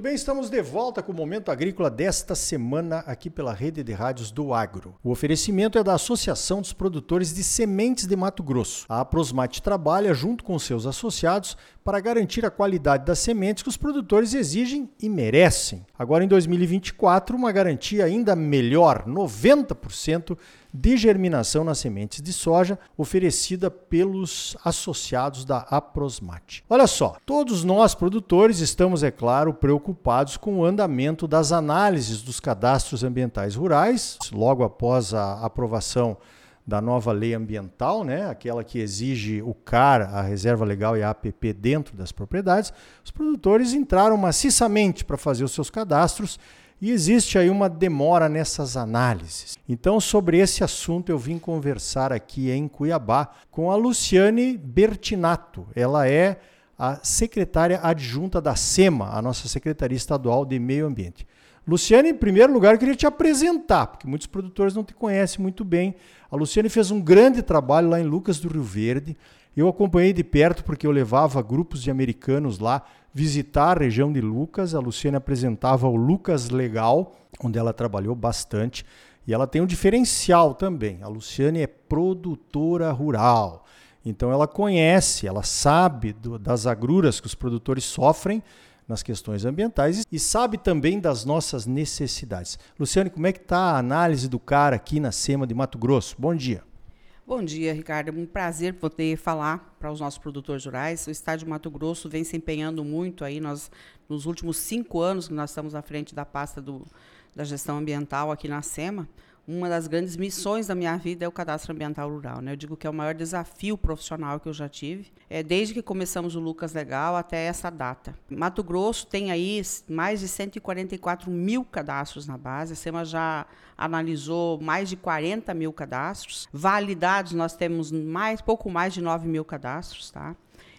Muito bem, estamos de volta com o Momento Agrícola desta semana aqui pela Rede de Rádios do Agro. O oferecimento é da Associação dos Produtores de Sementes de Mato Grosso. A Aprosmate trabalha junto com seus associados para garantir a qualidade das sementes que os produtores exigem e merecem. Agora em 2024, uma garantia ainda melhor, 90% de germinação nas sementes de soja oferecida pelos associados da Aprosmate. Olha só, todos nós produtores estamos, é claro, preocupados com o andamento das análises dos cadastros ambientais rurais, logo após a aprovação da nova lei ambiental, né, aquela que exige o CAR, a reserva legal e a APP dentro das propriedades, os produtores entraram maciçamente para fazer os seus cadastros e existe aí uma demora nessas análises. Então, sobre esse assunto, eu vim conversar aqui em Cuiabá com a Luciane Bertinato. Ela é a secretária adjunta da SEMA, a nossa Secretaria Estadual de Meio Ambiente. Luciane, em primeiro lugar, eu queria te apresentar, porque muitos produtores não te conhecem muito bem. A Luciane fez um grande trabalho lá em Lucas do Rio Verde. Eu acompanhei de perto porque eu levava grupos de americanos lá visitar a região de Lucas. A Luciane apresentava o Lucas Legal, onde ela trabalhou bastante. E ela tem um diferencial também. A Luciane é produtora rural. Então ela conhece, ela sabe do, das agruras que os produtores sofrem nas questões ambientais e sabe também das nossas necessidades. Luciane, como é que está a análise do CAR aqui na SEMA de Mato Grosso? Bom dia. Bom dia, Ricardo. É um prazer poder falar para os nossos produtores rurais. O Estado de Mato Grosso vem se empenhando muito aí. Nós, nos últimos cinco anos que nós estamos à frente da pasta do, da gestão ambiental aqui na SEMA, uma das grandes missões da minha vida é o cadastro ambiental rural. Né? Eu digo que é o maior desafio profissional que eu já tive, é desde que começamos o Lucas Legal até essa data. Mato Grosso tem aí mais de 144 mil cadastros na base, a SEMA já analisou mais de 40 mil cadastros. Validados, nós temos mais, pouco mais de 9 mil cadastros. Tá?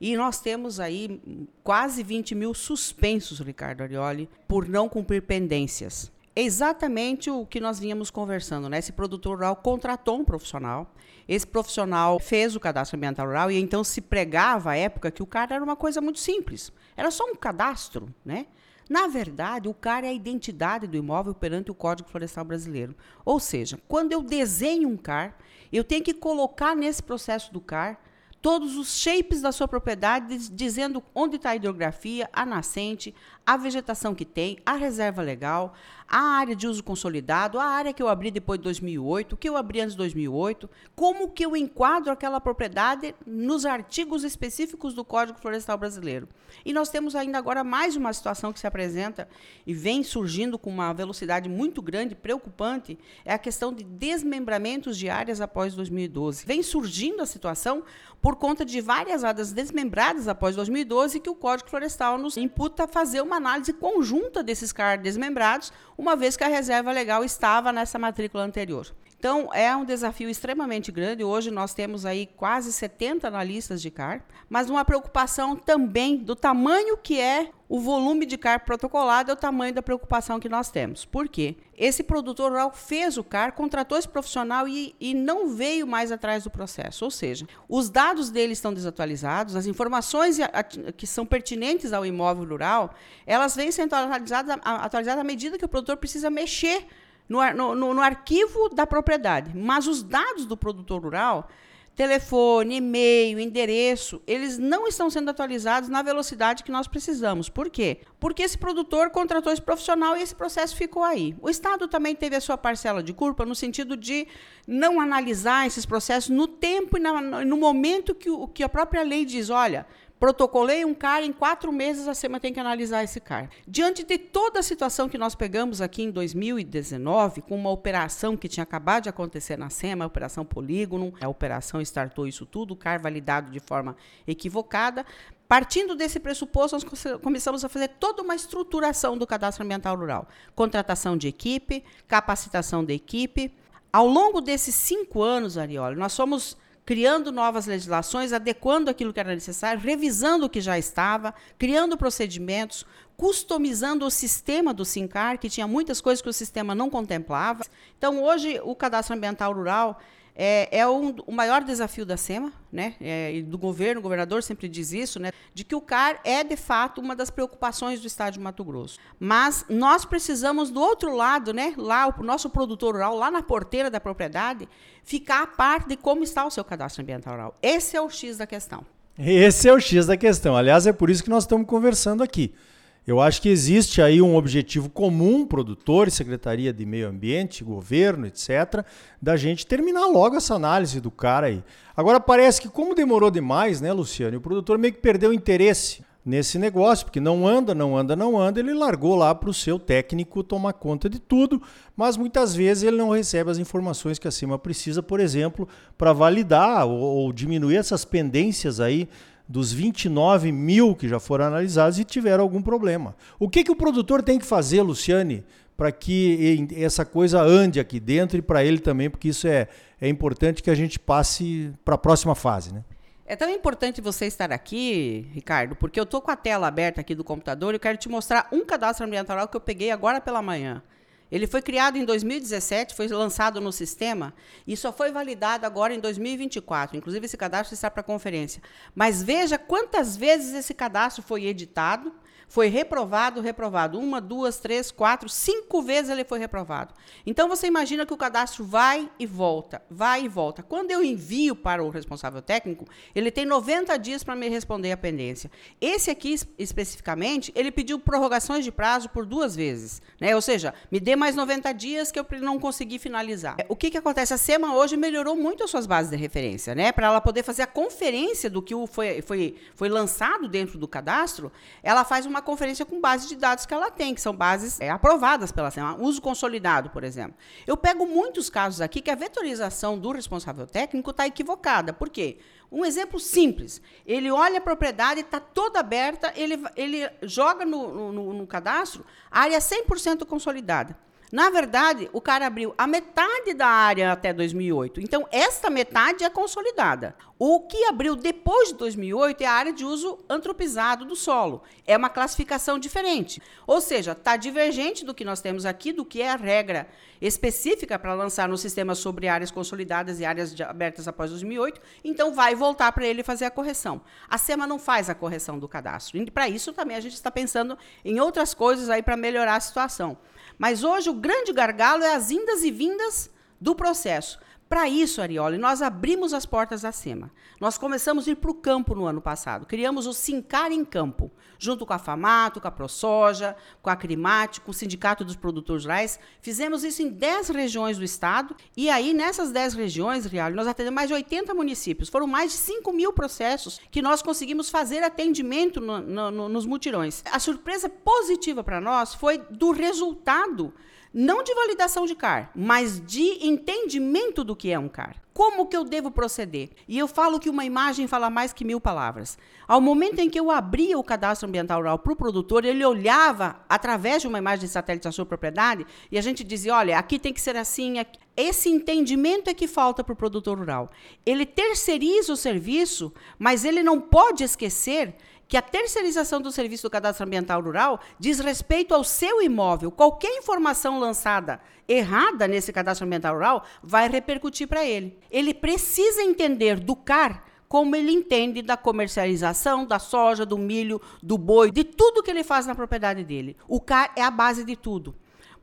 E nós temos aí quase 20 mil suspensos, Ricardo Arioli, por não cumprir pendências exatamente o que nós vínhamos conversando, né? Esse produtor rural contratou um profissional, esse profissional fez o cadastro ambiental rural e então se pregava à época que o cara era uma coisa muito simples, era só um cadastro, né? Na verdade, o CAR é a identidade do imóvel perante o Código Florestal Brasileiro. Ou seja, quando eu desenho um CAR, eu tenho que colocar nesse processo do CAR todos os shapes da sua propriedade, dizendo onde está a hidrografia, a nascente, a vegetação que tem, a reserva legal, a área de uso consolidado, a área que eu abri depois de 2008, o que eu abri antes de 2008, como que eu enquadro aquela propriedade nos artigos específicos do Código Florestal Brasileiro. E nós temos ainda agora mais uma situação que se apresenta e vem surgindo com uma velocidade muito grande, preocupante, é a questão de desmembramentos de áreas após 2012. Vem surgindo a situação por conta de várias áreas desmembradas após 2012 que o Código Florestal nos imputa fazer uma análise conjunta desses CAR desmembrados, uma vez que a reserva legal estava nessa matrícula anterior. Então, é um desafio extremamente grande. Hoje nós temos aí quase 70 analistas de CAR, mas uma preocupação também do tamanho que é o volume de CAR protocolado, é o tamanho da preocupação que nós temos. Por quê? Esse produtor rural fez o CAR, contratou esse profissional e, e não veio mais atrás do processo. Ou seja, os dados dele estão desatualizados, as informações que são pertinentes ao imóvel rural, elas vêm sendo atualizadas, atualizadas à medida que o produtor precisa mexer no, no, no arquivo da propriedade. Mas os dados do produtor rural, telefone, e-mail, endereço, eles não estão sendo atualizados na velocidade que nós precisamos. Por quê? Porque esse produtor contratou esse profissional e esse processo ficou aí. O Estado também teve a sua parcela de culpa no sentido de não analisar esses processos no tempo e no momento que, o, que a própria lei diz, olha, Protocolei um CAR, em quatro meses a SEMA tem que analisar esse CAR. Diante de toda a situação que nós pegamos aqui em 2019, com uma operação que tinha acabado de acontecer na SEMA, a Operação Polígono, a operação startou isso tudo, o CAR validado de forma equivocada, Partindo desse pressuposto, nós começamos a fazer toda uma estruturação do cadastro ambiental rural. Contratação de equipe, capacitação da equipe. Ao longo desses cinco anos, Arioli, nós fomos criando novas legislações, adequando aquilo que era necessário, revisando o que já estava, criando procedimentos, customizando o sistema do SINCAR, que tinha muitas coisas que o sistema não contemplava. Então, hoje, o cadastro ambiental rural é, é um, o maior desafio da SEMA, né, é, e do governo, o governador sempre diz isso, né, de que o CAR é, de fato, uma das preocupações do Estado de Mato Grosso. Mas nós precisamos, do outro lado, né, lá, o nosso produtor rural, lá na porteira da propriedade, ficar a par de como está o seu cadastro ambiental rural. Esse é o X da questão. Esse é o X da questão. Aliás, é por isso que nós estamos conversando aqui. Eu acho que existe aí um objetivo comum, produtores, Secretaria de Meio Ambiente, governo, etc., da gente terminar logo essa análise do cara aí. Agora parece que como demorou demais, né, Luciano, o produtor meio que perdeu interesse nesse negócio, porque não anda, não anda, não anda, ele largou lá para o seu técnico tomar conta de tudo, mas muitas vezes ele não recebe as informações que a CIMA precisa, por exemplo, para validar ou, ou diminuir essas pendências aí dos 29 mil que já foram analisados e tiveram algum problema. O que, que o produtor tem que fazer, Luciane, para que essa coisa ande aqui dentro e para ele também, porque isso é, é importante que a gente passe para a próxima fase, né? É tão importante você estar aqui, Ricardo, porque eu estou com a tela aberta aqui do computador e eu quero te mostrar um cadastro ambiental que eu peguei agora pela manhã. Ele foi criado em 2017, foi lançado no sistema e só foi validado agora em 2024. Inclusive, esse cadastro está para conferência. Mas veja quantas vezes esse cadastro foi editado foi reprovado, reprovado. Uma, duas, três, quatro, cinco vezes ele foi reprovado. Então você imagina que o cadastro vai e volta, vai e volta. Quando eu envio para o responsável técnico, ele tem 90 dias para me responder a pendência. Esse aqui, especificamente, ele pediu prorrogações de prazo por duas vezes. Né? Ou seja, me dê mais 90 dias que eu não consegui finalizar. O que, que acontece? A SEMA hoje melhorou muito as suas bases de referência, né? Para ela poder fazer a conferência do que foi, foi, foi lançado dentro do cadastro, ela faz uma conferência com base de dados que ela tem, que são bases é, aprovadas pela SEMA, uso consolidado, por exemplo. Eu pego muitos casos aqui que a vetorização do responsável técnico está equivocada. Por quê? Um exemplo simples. Ele olha a propriedade, está toda aberta, ele, ele joga no, no, no cadastro área 100% consolidada. Na verdade, o cara abriu a metade da área até 2008. Então, esta metade é consolidada. O que abriu depois de 2008 é a área de uso antropizado do solo. É uma classificação diferente. Ou seja, está divergente do que nós temos aqui, do que é a regra específica para lançar no sistema sobre áreas consolidadas e áreas abertas após 2008. Então, vai voltar para ele fazer a correção. A SEMA não faz a correção do cadastro. E para isso também a gente está pensando em outras coisas aí para melhorar a situação. Mas hoje o grande gargalo é as indas e vindas do processo. Para isso, Arioli, nós abrimos as portas da SEMA. Nós começamos a ir para o campo no ano passado. Criamos o Sincar em Campo, junto com a FAMATO, com a ProSoja, com a Crimate, com o Sindicato dos Produtores Rurais. Fizemos isso em 10 regiões do estado. E aí, nessas 10 regiões, Arioli, nós atendemos mais de 80 municípios. Foram mais de 5 mil processos que nós conseguimos fazer atendimento no, no, nos mutirões. A surpresa positiva para nós foi do resultado não de validação de CAR, mas de entendimento do que é um CAR. Como que eu devo proceder? E eu falo que uma imagem fala mais que mil palavras. Ao momento em que eu abria o cadastro ambiental rural para o produtor, ele olhava através de uma imagem de satélite a sua propriedade e a gente dizia: olha, aqui tem que ser assim. Aqui. Esse entendimento é que falta para o produtor rural. Ele terceiriza o serviço, mas ele não pode esquecer que a terceirização do serviço do cadastro ambiental rural diz respeito ao seu imóvel. Qualquer informação lançada errada nesse cadastro ambiental rural vai repercutir para ele. Ele precisa entender do CAR como ele entende da comercialização da soja, do milho, do boi, de tudo que ele faz na propriedade dele. O CAR é a base de tudo.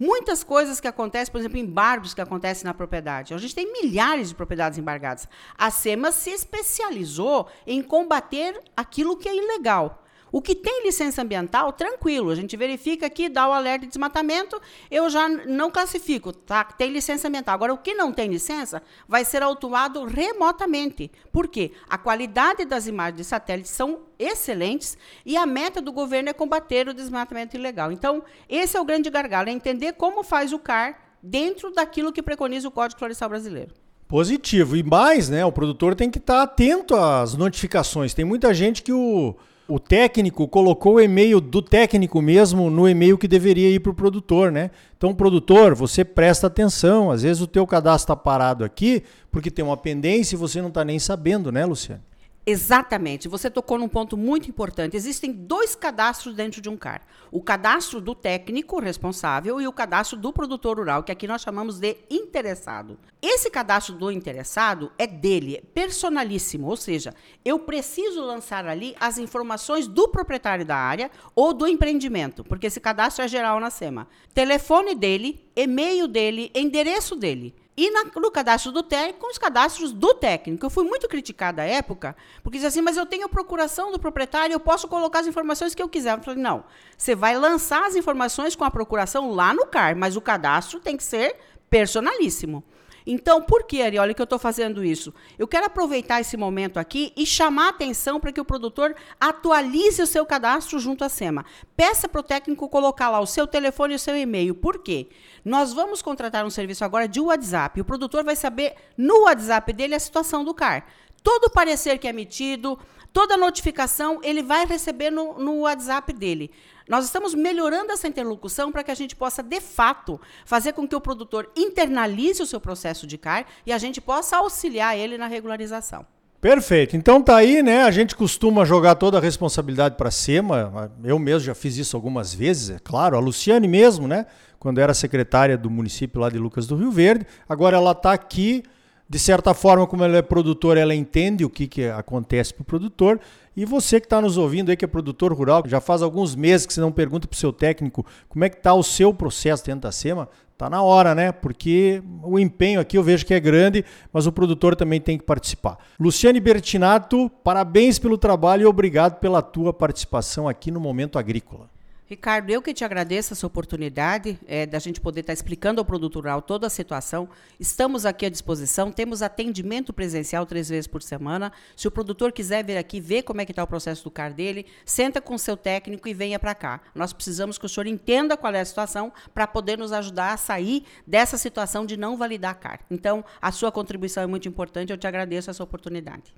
Muitas coisas que acontecem, por exemplo, embargos que acontecem na propriedade. A gente tem milhares de propriedades embargadas. A SEMA se especializou em combater aquilo que é ilegal. O que tem licença ambiental, tranquilo. A gente verifica aqui, dá o alerta de desmatamento, eu já não classifico, tá? Tem licença ambiental. Agora, o que não tem licença vai ser autuado remotamente. Por quê? A qualidade das imagens de satélite são excelentes e a meta do governo é combater o desmatamento ilegal. Então, esse é o grande gargalo, é entender como faz o CAR dentro daquilo que preconiza o Código Florestal Brasileiro. Positivo. E mais, né? O produtor tem que estar atento às notificações. Tem muita gente que o o técnico colocou o e-mail do técnico mesmo no e-mail que deveria ir para o produtor, né? Então, produtor, você presta atenção. Às vezes o teu cadastro está parado aqui porque tem uma pendência e você não está nem sabendo, né, Luciano? Exatamente. Você tocou num ponto muito importante. Existem dois cadastros dentro de um CAR: o cadastro do técnico responsável e o cadastro do produtor rural, que aqui nós chamamos de interessado. Esse cadastro do interessado é dele, é personalíssimo, ou seja, eu preciso lançar ali as informações do proprietário da área ou do empreendimento, porque esse cadastro é geral na SEMA. Telefone dele, e-mail dele, endereço dele. E na, no cadastro do técnico, os cadastros do técnico. Eu fui muito criticada à época, porque dizia assim, mas eu tenho procuração do proprietário, eu posso colocar as informações que eu quiser. Eu falei, não, você vai lançar as informações com a procuração lá no CAR, mas o cadastro tem que ser personalíssimo. Então, por que, Arioli, que eu estou fazendo isso? Eu quero aproveitar esse momento aqui e chamar a atenção para que o produtor atualize o seu cadastro junto à SEMA. Peça para o técnico colocar lá o seu telefone e o seu e-mail. Por quê? Nós vamos contratar um serviço agora de WhatsApp. O produtor vai saber no WhatsApp dele a situação do CAR. Todo parecer que é emitido, toda notificação, ele vai receber no, no WhatsApp dele. Nós estamos melhorando essa interlocução para que a gente possa, de fato, fazer com que o produtor internalize o seu processo de CAR e a gente possa auxiliar ele na regularização. Perfeito. Então tá aí, né? A gente costuma jogar toda a responsabilidade para cima. Eu mesmo já fiz isso algumas vezes, é claro. A Luciane mesmo, né? Quando era secretária do município lá de Lucas do Rio Verde. Agora ela está aqui de certa forma, como ela é produtora, ela entende o que, que acontece para o produtor. E você que está nos ouvindo aí, que é produtor rural, já faz alguns meses que você não pergunta para o seu técnico como é que está o seu processo dentro da SEMA, está na hora, né? Porque o empenho aqui eu vejo que é grande, mas o produtor também tem que participar. Luciane Bertinato, parabéns pelo trabalho e obrigado pela tua participação aqui no Momento Agrícola. Ricardo, eu que te agradeço essa oportunidade é, da gente poder estar explicando ao produtor rural toda a situação. Estamos aqui à disposição, temos atendimento presencial três vezes por semana. Se o produtor quiser vir aqui ver como é que está o processo do CAR dele, senta com o seu técnico e venha para cá. Nós precisamos que o senhor entenda qual é a situação para poder nos ajudar a sair dessa situação de não validar CAR. Então, a sua contribuição é muito importante, eu te agradeço essa oportunidade.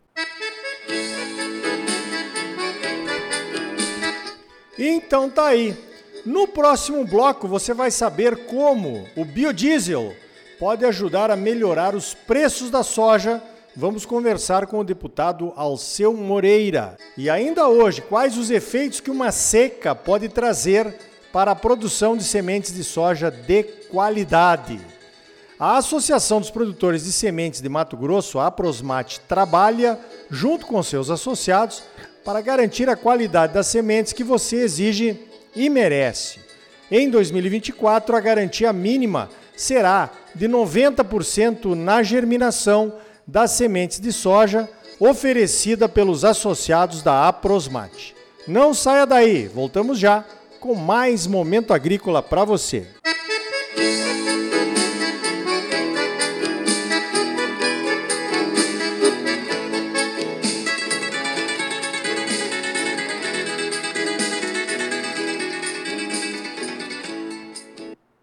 Então tá aí. No próximo bloco você vai saber como o biodiesel pode ajudar a melhorar os preços da soja. Vamos conversar com o deputado Alceu Moreira. E ainda hoje, quais os efeitos que uma seca pode trazer para a produção de sementes de soja de qualidade? A Associação dos Produtores de Sementes de Mato Grosso, a Prosmate, trabalha, junto com seus associados, para garantir a qualidade das sementes que você exige e merece. Em 2024, a garantia mínima será de 90% na germinação das sementes de soja oferecida pelos associados da Aprosmate. Não saia daí, voltamos já com mais momento agrícola para você. Música